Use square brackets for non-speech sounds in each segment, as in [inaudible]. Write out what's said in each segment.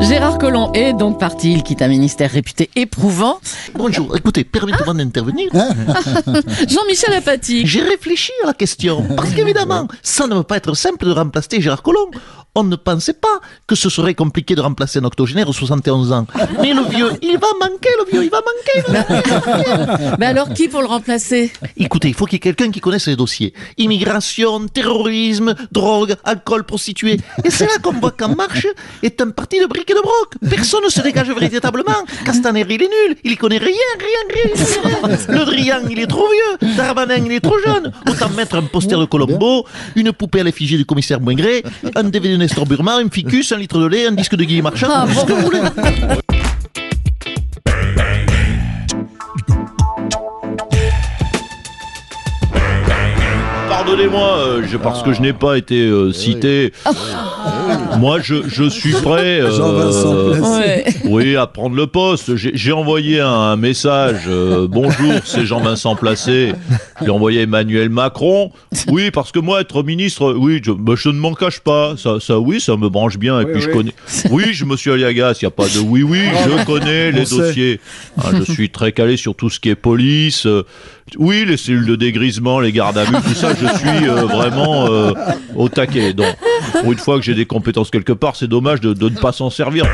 Gérard Collomb est donc parti. Il quitte un ministère réputé éprouvant. Bonjour, écoutez, permettez-moi d'intervenir. [laughs] Jean-Michel Apathy. J'ai réfléchi à la question, parce qu'évidemment, ça ne va pas être simple de remplacer Gérard Collomb. On ne pensait pas que ce serait compliqué de remplacer un octogénaire de 71 ans. [laughs] Mais le vieux, il va manquer, le vieux, il va manquer. il va manquer. Mais alors qui pour le remplacer? Écoutez, il faut qu'il y ait quelqu'un qui connaisse les dossiers. Immigration, terrorisme, drogue, alcool, prostituée. Et c'est là qu'on voit qu'En Marche est un parti de briques et de broc. Personne ne se dégage véritablement. Castaner, il est nul. Il y connaît rien, rien, rien. Le Drian, il est trop vieux. Darmanin, il est trop jeune. Autant mettre un poster de Colombo, une poupée à l'effigie du commissaire Boingré, un DVD Burma, un ficus, un litre de lait, un disque de Guy Marchand. Ah, tout ce que vous voulez. Pardonnez-moi, euh, je- parce que je n'ai pas été euh, cité. [laughs] Moi, je, je suis prêt. euh, Ouais. oui, à prendre le poste. J'ai j'ai envoyé un, un message. euh, bonjour, c'est Jean-Vincent Placé. J'ai envoyé Emmanuel Macron. Oui, parce que moi, être ministre, oui, je, bah, je ne m'en cache pas. Ça, ça, oui, ça me branche bien. Et puis, je connais. Oui, je me suis Aliagas. Il n'y a pas de oui, oui. Je connais les dossiers. Hein, je suis très calé sur tout ce qui est police. euh, oui, les cellules de dégrisement, les gardes à vue, tout ça, je suis euh, vraiment euh, au taquet. Pour une fois que j'ai des compétences quelque part, c'est dommage de, ne pas s'en servir.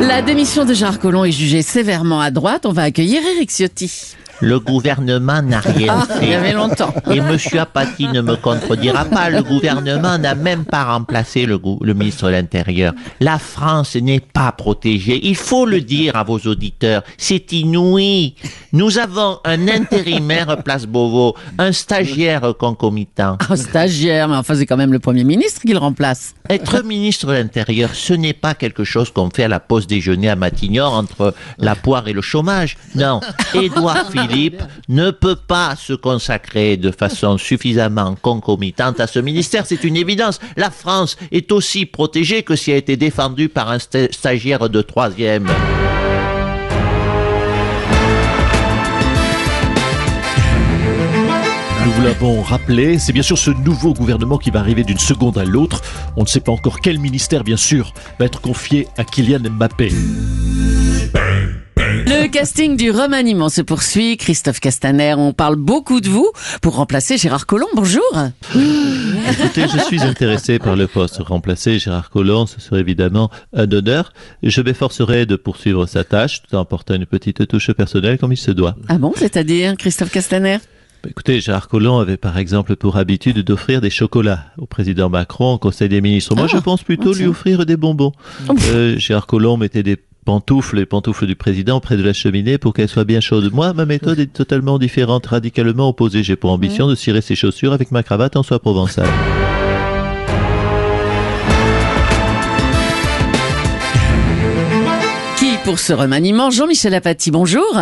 La démission de Collomb est jugée sévèrement à droite. On va accueillir Eric Ciotti. Le gouvernement n'a rien Ah, il y avait longtemps. Et Monsieur Apathy ne me contredira pas, le gouvernement n'a même pas remplacé le, le ministre de l'Intérieur. La France n'est pas protégée. Il faut le dire à vos auditeurs. C'est inouï. Nous avons un intérimaire place Beauvau, un stagiaire concomitant. Un stagiaire, mais enfin c'est quand même le Premier ministre qui le remplace. Être ministre de l'Intérieur, ce n'est pas quelque chose qu'on fait à la pause déjeuner à Matignon entre la poire et le chômage. Non, Édouard Philippe [laughs] ne peut pas se consacrer de façon suffisamment concomitante à ce ministère. C'est une évidence. La France est aussi protégée que si elle a été défendue par un sta- stagiaire de troisième. Nous vous l'avons rappelé, c'est bien sûr ce nouveau gouvernement qui va arriver d'une seconde à l'autre. On ne sait pas encore quel ministère, bien sûr, va être confié à Kylian Mbappé. Le casting du remaniement se poursuit. Christophe Castaner, on parle beaucoup de vous pour remplacer Gérard Collomb. Bonjour. [laughs] Écoutez, je suis intéressé par le poste. Remplacer Gérard Collomb, ce serait évidemment un honneur. Je m'efforcerai de poursuivre sa tâche tout en apportant une petite touche personnelle comme il se doit. Ah bon, c'est-à-dire Christophe Castaner? Bah, Écoutez, Gérard Collomb avait par exemple pour habitude d'offrir des chocolats au président Macron au Conseil des ministres. Moi, Ah, je pense plutôt lui offrir des bonbons. Euh, Gérard Collomb mettait des pantoufles, les pantoufles du président près de la cheminée pour qu'elles soient bien chaudes. Moi, ma méthode est totalement différente, radicalement opposée. J'ai pour ambition de cirer ses chaussures avec ma cravate en soie provençale. Pour ce remaniement Jean-Michel Apathy, bonjour.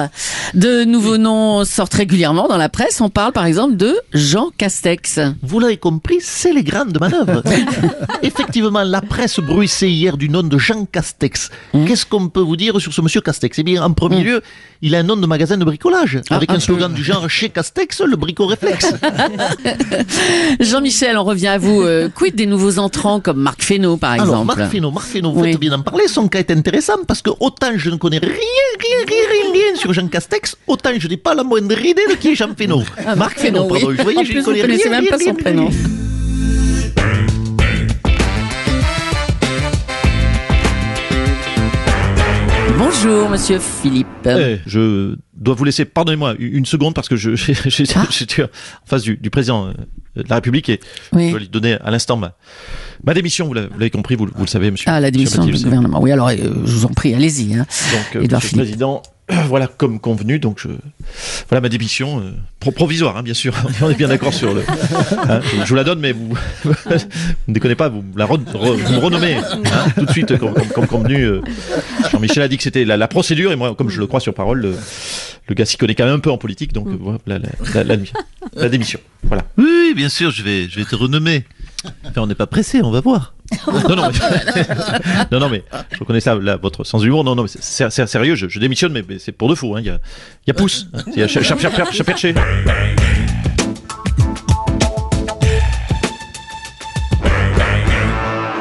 De nouveaux noms sortent régulièrement dans la presse. On parle par exemple de Jean Castex. Vous l'avez compris, c'est les grandes manœuvres. [laughs] Effectivement, la presse bruissait hier du nom de Jean Castex. Qu'est-ce qu'on peut vous dire sur ce monsieur Castex? Eh bien, en premier lieu, il a un nom de magasin de bricolage, avec un un peu. slogan du genre chez Castex, le bricot réflexe. [laughs] Jean-Michel, on revient à vous. Euh, quid des nouveaux entrants comme Marc Fesneau par exemple Alors, Marc Fesneau, Marc Fesneau, vous Oui. faites bien d'en parler, son cas est intéressant parce que autant je ne connais rien, rien, rien, rien, rien sur Jean Castex, autant je n'ai pas la moindre idée de qui est Jean [laughs] Fesneau. Ah, Marc Fesneau, oui. pardon, vous voyez, En je plus, ne vous connais connaissez rien, même pas son rien, prénom. rien. Bonjour Monsieur Philippe. Eh, je dois vous laisser, pardonnez-moi, une seconde parce que je, [laughs] j'ai- j'ai- Ah. j'étais en face du, du président euh, de la République et Oui. je dois lui donner à l'instant ma, ma démission. Vous l'avez compris, vous, le- vous le savez, monsieur. Ah, la démission du gouvernement. Oui, alors, euh, je vous en prie, allez-y. hein. Donc, euh, monsieur le président, [clears throat] voilà, comme convenu, donc je, voilà ma démission euh, pro- provisoire, hein, bien sûr. [laughs] On est bien d'accord sur le. hein, je, je vous la donne, mais vous, [laughs] vous ne déconnez pas, vous, me la re- re- vous me renommez hein, tout de suite, comme, comme- comme convenu. euh, Jean-Michel a dit que c'était la, la procédure, et moi, comme je le crois sur parole, le, le gars s'y connaît quand même un peu en politique, donc euh, voilà la, la, la, la- la démission. Voilà. Oui, oui, bien sûr, je vais, je vais te renommer. Enfin, on n'est pas pressé, on va voir. Non, non, mais, non, non, mais je reconnais ça, là, votre sens d'humour. Non, non, mais c'est- sérieux, je, je démissionne, mais, mais c'est pour de faux. hein, Il y, a, y a pouce, hein, il y a cha- cha- cha- cha- cha- perché.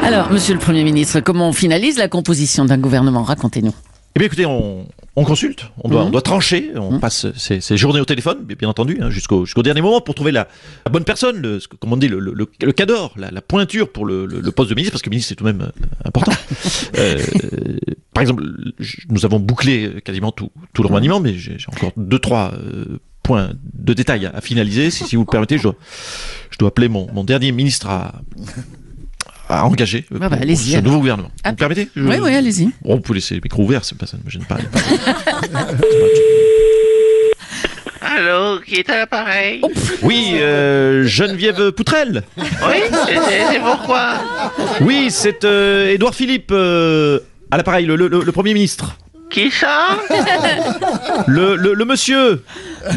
Alors, monsieur le Premier ministre, comment on finalise la composition d'un gouvernement Racontez-nous. Eh bien, écoutez, on, on consulte, on doit, Mhm. on doit trancher, on Mhm. passe ces, ces journées au téléphone, bien entendu, hein, jusqu'au jusqu'au dernier moment pour trouver la, la bonne personne, le, comme on dit, le, le, le, le cadre, la, la pointure pour le, le, poste de ministre, parce que ministre c'est tout de même euh, important. [laughs] Euh, par exemple, nous avons bouclé euh, quasiment tout, tout le remaniement, mais j'ai j'ai encore deux, trois euh, points de détail à, à finaliser. Si, si vous le permettez, je dois, je dois appeler mon, mon dernier ministre à, à engager euh, Ah bah, pour- ce nouveau gouvernement. Vous Ah, me permettez Je- Oui, oui, allez-y. Bon, vous pouvez laisser le micro ouvert, c'est pas, ça ne me gêne pas. [laughs] Allô, qui est à l'appareil Oui, euh, Geneviève Poutrel. Oui, c'est- pourquoi Oui, c'est euh, Édouard Philippe euh, à l'appareil, le, le- le- le Premier ministre. Qui ça? Le, le- le monsieur,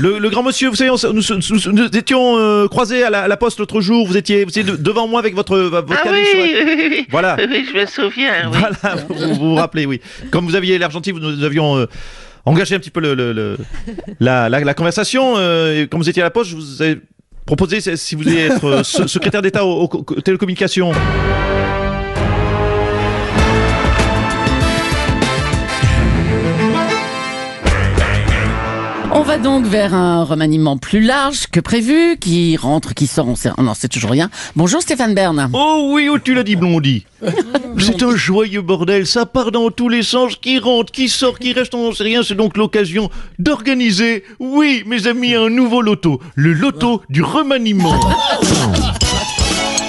le, le grand monsieur, vous savez, on nous, nous- nous étions euh, croisés à la, à la poste l'autre jour, vous étiez, vous étiez de- devant moi avec votre, votre Ah oui, sur oui, oui, oui. Voilà. Oui, je me souviens, oui. Voilà, vous, vous vous rappelez, oui. Comme vous aviez l'air gentil, nous avions euh, engagé un petit peu le, le- le- la, la- la conversation. euh, et comme vous étiez à la poste, je vous ai proposé si- vous voulez être euh, se- secrétaire d'État aux, aux co- télécommunications. Va donc vers un remaniement plus large que prévu, qui rentre, qui sort, on sait, on n'en sait toujours rien. Bonjour Stéphane Bern. Oh oui, oh, tu l'as dit, Blondie. [laughs] C'est un joyeux bordel, ça part dans tous les sens, qui rentre, qui sort, qui reste, on n'en sait rien. C'est donc l'occasion d'organiser, oui, mes amis, un nouveau loto. Le loto du remaniement. [laughs]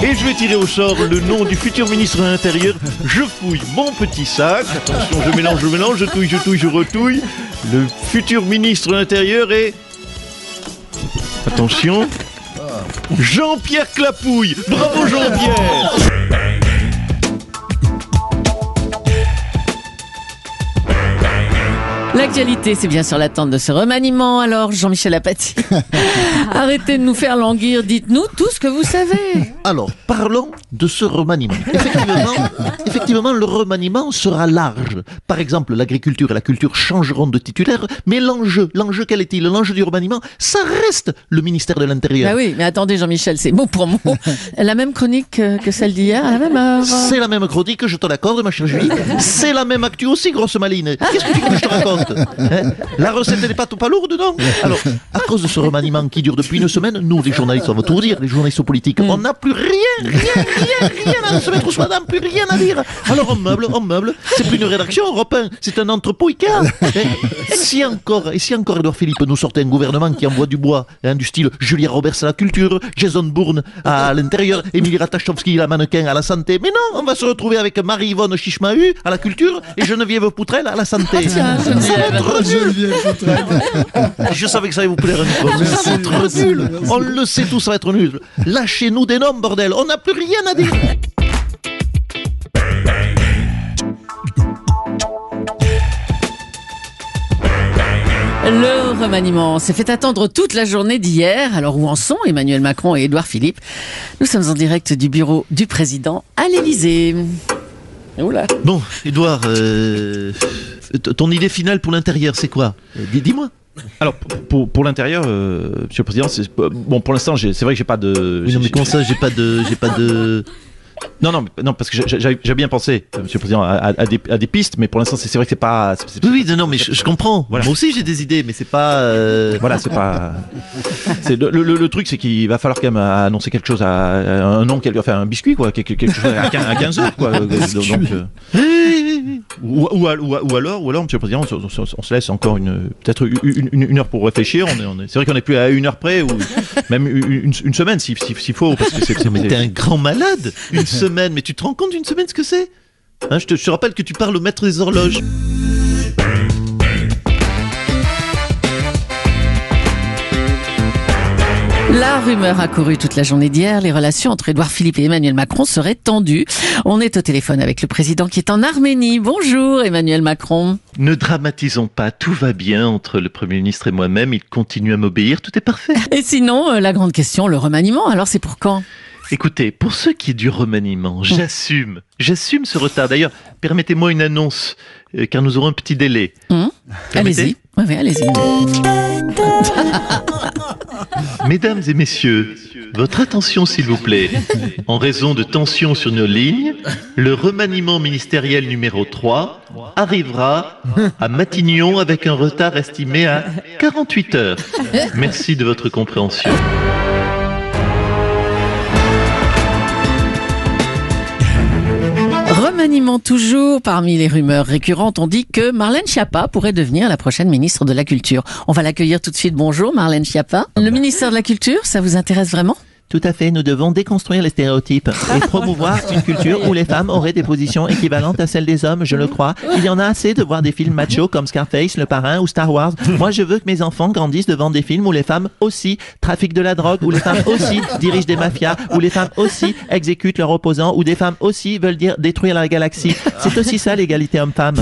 Et je vais tirer au sort le nom du futur ministre de l'Intérieur. Je fouille mon petit sac. Attention, je mélange, je mélange, je touille, je touille, je retouille. Le futur ministre de l'Intérieur est... Attention. Jean-Pierre Clapouille. Bravo Jean-Pierre. L'actualité, c'est bien sûr l'attente de ce remaniement. Alors, Jean-Michel Apathy, [laughs] arrêtez de nous faire languir. Dites-nous tout ce que vous savez. Alors, parlons de ce remaniement. Effectivement, [laughs] effectivement, le remaniement sera large. Par exemple, l'agriculture et la culture changeront de titulaire, mais l'enjeu, l'enjeu quel est-il? L'enjeu du remaniement, ça reste le ministère de l'Intérieur. Bah oui, mais attendez, Jean-Michel, c'est mot pour mot. [laughs] La même chronique que celle d'hier, à la même heure. C'est la même chronique, je te l'accorde, ma chère Julie. C'est la même actu aussi, grosse maline. Qu'est-ce que tu veux que je te raconte? Hein [laughs] La recette n'est pas tout pas lourde, non [laughs] Alors, à cause de ce remaniement qui dure depuis une semaine, nous, les journalistes, on va tout dire, les journalistes politiques, on n'a plus rien, rien, rien, rien à se mettre sous la plus rien à dire. Alors, on meuble, on meuble. C'est plus une rédaction, Europe 1, c'est un entrepôt Ikea. Hein si encore, et si encore Edouard Philippe nous sortait un gouvernement qui envoie du bois, hein, du style Julia Roberts à la culture, Jason Bourne à l'intérieur, Emilie Ratajkowski, la mannequin à la santé. Mais non, on va se retrouver avec Marie-Yvonne Chichmahu à la culture et Geneviève Poutrel à la santé. tiens, Geneviève. Être nul. [laughs] Je savais que ça allait vous plaire. Ça va être nul. On le sait tous, ça va être nul. Lâchez-nous des noms, bordel. On n'a plus rien à dire. Le remaniement s'est fait attendre toute la journée d'hier. Alors où en sont Emmanuel Macron et Édouard Philippe? Nous sommes en direct du bureau du président à l'Élysée. Oula. Bon, Edouard, euh, ton idée finale pour l'intérieur, c'est quoi? Euh, dis- Dis-moi. Alors pour, l'intérieur, euh, Monsieur le Président, c'est bon pour l'instant. j'ai- C'est vrai que j'ai pas de. Oui, non, mais comment ça, j'ai pas de, j'ai pas de. Non, non, non, parce que j'ai- bien pensé, euh, Monsieur le Président, à, des, à des pistes, mais pour l'instant, c'est vrai que c'est pas. Oui, oui, non, mais je, je comprends. Voilà. Moi aussi, j'ai des idées, mais c'est pas. euh, Voilà, c'est pas. [laughs] Le, le- le truc, c'est qu'il va falloir quand même annoncer quelque chose à, un nom, quelque, enfin un biscuit quoi, quelque, quelque chose à 15, à 15 heures quoi. euh, [laughs] donc, euh, Oui. Ou, ou, al- ou, al- ou alors, ou alors, Monsieur le Président, on, se- on se- on se laisse encore une peut-être une, une- une heure pour réfléchir. On est, on est- c'est vrai qu'on n'est plus à une heure près ou même une, semaine s'il si, s'il faut parce que c'est c'est- Mais t'es un grand malade Une [laughs] semaine, mais tu te rends compte d'une semaine ce que c'est? Hein, je, te, je te rappelle que tu parles au maître des horloges. La rumeur a couru toute la journée d'hier. Les relations entre Édouard Philippe et Emmanuel Macron seraient tendues. On est au téléphone avec le président qui est en Arménie. Bonjour Emmanuel Macron. Ne dramatisons pas, tout va bien entre le Premier ministre et moi-même, il continue à m'obéir, tout est parfait. Et sinon, euh, la grande question, le remaniement, alors c'est pour quand? Écoutez, pour ce qui est du remaniement, j'assume, j'assume ce retard. D'ailleurs, permettez-moi une annonce, euh, car nous aurons un petit délai. Hum Allez-y. Allez-y. [laughs] Mesdames et messieurs, votre attention s'il vous plaît. En raison de tensions sur nos lignes, le remaniement ministériel numéro 3 arrivera à Matignon avec un retard estimé à 48 heures. Merci de votre compréhension. Remaniement toujours. Parmi les rumeurs récurrentes, on dit que Marlène Schiappa pourrait devenir la prochaine ministre de la Culture. On va l'accueillir tout de suite. Bonjour Marlène Schiappa. Le ministère de la Culture, ça vous intéresse vraiment? Tout à fait, nous devons déconstruire les stéréotypes [laughs] et promouvoir une culture où les femmes auraient des positions équivalentes à celles des hommes, je le crois. Il y en a assez de voir des films machos comme Scarface, Le Parrain ou Star Wars. Moi, je veux que mes enfants grandissent devant des films où les femmes aussi trafiquent de la drogue, où les femmes aussi dirigent des mafias, où les femmes aussi exécutent leurs opposants, où des femmes aussi veulent dire détruire la galaxie. C'est aussi ça l'égalité homme-femme.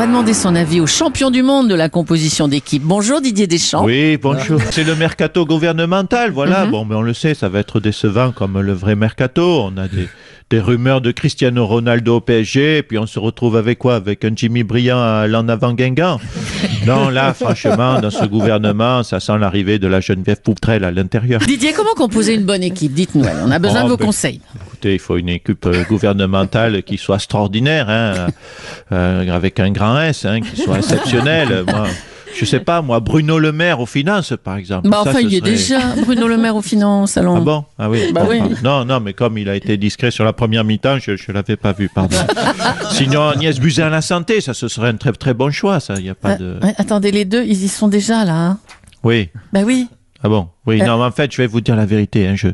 Va demander son avis au champion du monde de la composition d'équipe. Bonjour Didier Deschamps. Oui, bonjour. C'est le mercato gouvernemental, voilà. Mhm. Bon, mais on le sait, ça va être décevant comme le vrai mercato. On a des, des rumeurs de Cristiano Ronaldo au PSG, et puis on se retrouve avec quoi? Avec un Jimmy Briand à l'en avant Guingamp? [laughs] Non, là, franchement, dans ce gouvernement, ça sent l'arrivée de la Geneviève Poutrelle à l'intérieur. Didier, comment composer une bonne équipe? Dites-nous, on a besoin Oh, de vos ben, conseils. Écoutez, il faut une équipe euh, gouvernementale qui soit extraordinaire, hein, euh, avec un grand S, hein, qui soit exceptionnel. [laughs] Moi, je sais pas, moi, Bruno Le Maire aux finances, par exemple. Bah Ça, enfin, il y est serait- déjà, Bruno Le Maire aux finances. Ah bon? Ah oui. Bah Bon, oui. ah, Non, non, mais comme il a été discret sur la première mi-temps, je ne l'avais pas vu, pardon. [laughs] Sinon, Agnès Buzyn à la santé, ça, ce serait un très très bon choix, ça. Il n'y a pas de... attendez, les deux, ils y sont déjà là. hein. Oui. Bah oui. Ah bon? Oui, Euh. non, mais en fait, je vais vous dire la vérité. Hein, je,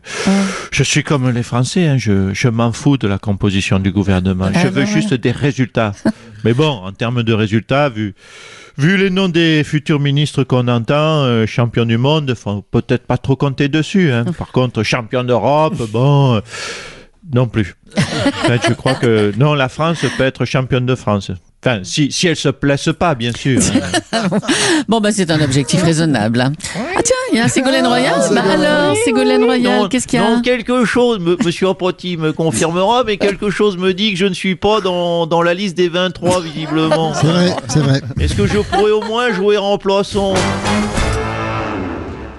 je suis comme les Français, hein, je, je m'en fous de la composition du gouvernement. Ah je veux juste des résultats. [laughs] mais bon, en termes de résultats, vu, vu les noms des futurs ministres qu'on entend, euh, champion du monde, faut peut-être pas trop compter dessus. Hein. Par contre, champion d'Europe, [laughs] bon... euh, non plus. En fait, je crois que non, la France peut être championne de France. Enfin, si, si elle se place pas, bien sûr. hein. [laughs] Bon, bah c'est un objectif raisonnable. hein. Ah il y a Ségolène Royal. Bah alors, Ségolène Royal, Non, qu'est-ce qu'il y a Non, quelque chose, me- Monsieur Apprenti me confirmera, mais quelque chose me dit que je ne suis pas dans, dans la liste des 23, visiblement. C'est vrai, c'est vrai. Est-ce que je pourrais au moins jouer remplaçant?